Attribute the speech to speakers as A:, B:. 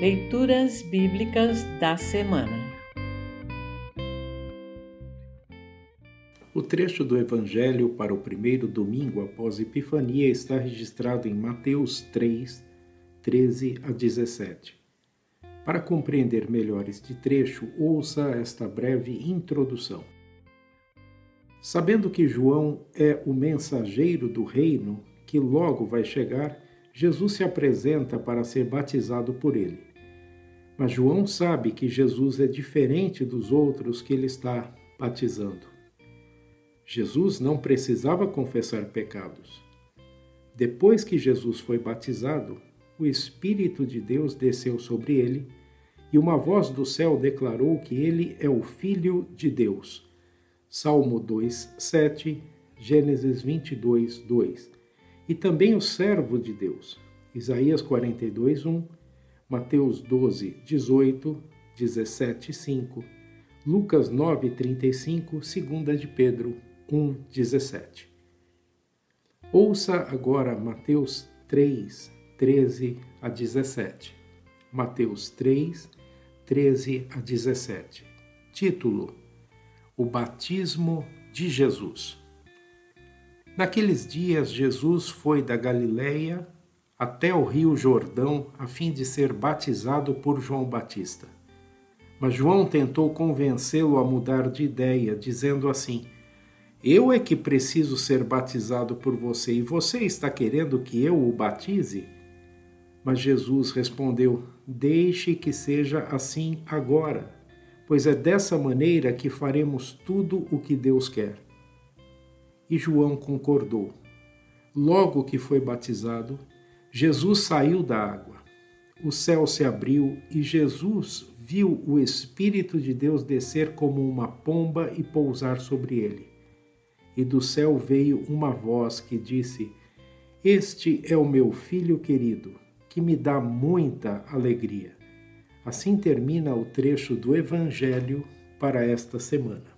A: Leituras Bíblicas da Semana
B: O trecho do Evangelho para o primeiro domingo após Epifania está registrado em Mateus 3, 13 a 17. Para compreender melhor este trecho, ouça esta breve introdução. Sabendo que João é o mensageiro do reino que logo vai chegar, Jesus se apresenta para ser batizado por ele. Mas João sabe que Jesus é diferente dos outros que ele está batizando. Jesus não precisava confessar pecados. Depois que Jesus foi batizado, o Espírito de Deus desceu sobre ele e uma voz do céu declarou que ele é o Filho de Deus. Salmo 2, 7, Gênesis 22, 2. E também o servo de Deus. Isaías 42, 1 Mateus 12, 18, 17, 5, Lucas 9, 35, 2 de Pedro 1, 17. Ouça agora Mateus 3, 13 a 17. Mateus 3, 13 a 17. Título: O batismo de Jesus. Naqueles dias, Jesus foi da Galileia até o rio Jordão a fim de ser batizado por João Batista. Mas João tentou convencê-lo a mudar de ideia, dizendo assim: Eu é que preciso ser batizado por você e você está querendo que eu o batize? Mas Jesus respondeu: Deixe que seja assim agora, pois é dessa maneira que faremos tudo o que Deus quer. E João concordou. Logo que foi batizado, Jesus saiu da água. O céu se abriu e Jesus viu o Espírito de Deus descer como uma pomba e pousar sobre ele. E do céu veio uma voz que disse: Este é o meu filho querido, que me dá muita alegria. Assim termina o trecho do Evangelho para esta semana.